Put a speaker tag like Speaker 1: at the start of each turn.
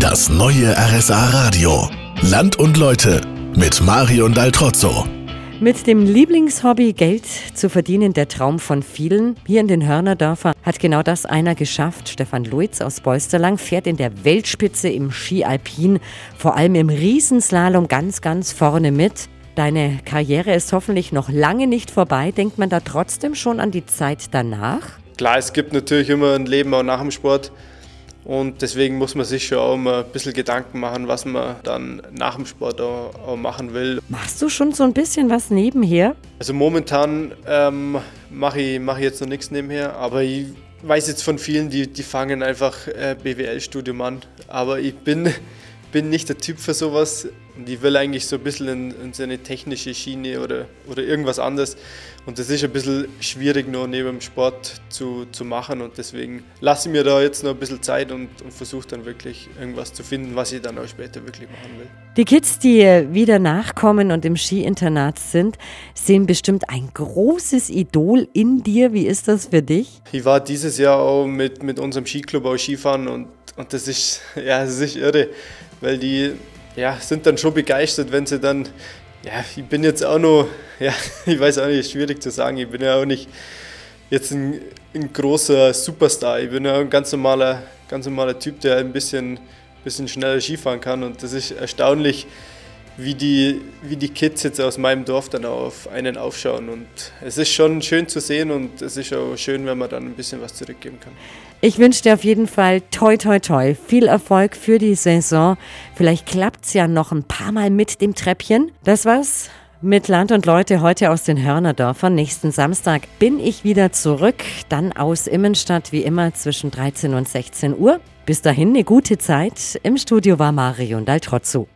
Speaker 1: Das neue RSA Radio. Land und Leute mit Marion Daltrozzo.
Speaker 2: Mit dem Lieblingshobby Geld zu verdienen, der Traum von vielen. Hier in den Hörnerdörfer hat genau das einer geschafft. Stefan Luitz aus Beusterlang fährt in der Weltspitze im Ski Alpin, vor allem im Riesenslalom ganz, ganz vorne mit. Deine Karriere ist hoffentlich noch lange nicht vorbei. Denkt man da trotzdem schon an die Zeit danach?
Speaker 3: Klar, es gibt natürlich immer ein Leben auch nach dem Sport. Und deswegen muss man sich schon auch mal ein bisschen Gedanken machen, was man dann nach dem Sport auch, machen will.
Speaker 2: Machst du schon so ein bisschen was nebenher?
Speaker 3: Also momentan ähm, mache ich, mach ich jetzt noch nichts nebenher, aber ich weiß jetzt von vielen, die, die fangen einfach äh, BWL-Studium an. Aber ich bin, bin nicht der Typ für sowas. Und ich will eigentlich so ein bisschen in, in so eine technische Schiene oder, oder irgendwas anderes. Und das ist ein bisschen schwierig nur neben dem Sport zu, zu machen. Und deswegen lasse ich mir da jetzt noch ein bisschen Zeit und, und versuche dann wirklich irgendwas zu finden, was ich dann auch später wirklich machen will.
Speaker 2: Die Kids, die wieder nachkommen und im Skiinternat sind, sehen bestimmt ein großes Idol in dir. Wie ist das für dich?
Speaker 3: Ich war dieses Jahr auch mit, mit unserem Skiclub auch Skifahren und, und das ist, ja, das ist irre, weil die ja, sind dann schon begeistert, wenn sie dann, ja, ich bin jetzt auch noch, ja, ich weiß auch nicht, ist schwierig zu sagen, ich bin ja auch nicht jetzt ein, ein großer Superstar, ich bin ja ein ganz normaler, ganz normaler Typ, der ein bisschen, bisschen schneller Skifahren kann und das ist erstaunlich, wie die, wie die Kids jetzt aus meinem Dorf dann auf einen aufschauen. Und es ist schon schön zu sehen und es ist auch schön, wenn man dann ein bisschen was zurückgeben kann.
Speaker 2: Ich wünsche dir auf jeden Fall toi toi toi viel Erfolg für die Saison. Vielleicht klappt es ja noch ein paar Mal mit dem Treppchen. Das war's mit Land und Leute heute aus den Hörnerdörfern. Nächsten Samstag bin ich wieder zurück, dann aus Immenstadt wie immer zwischen 13 und 16 Uhr. Bis dahin eine gute Zeit. Im Studio war Marion Daltrozzo.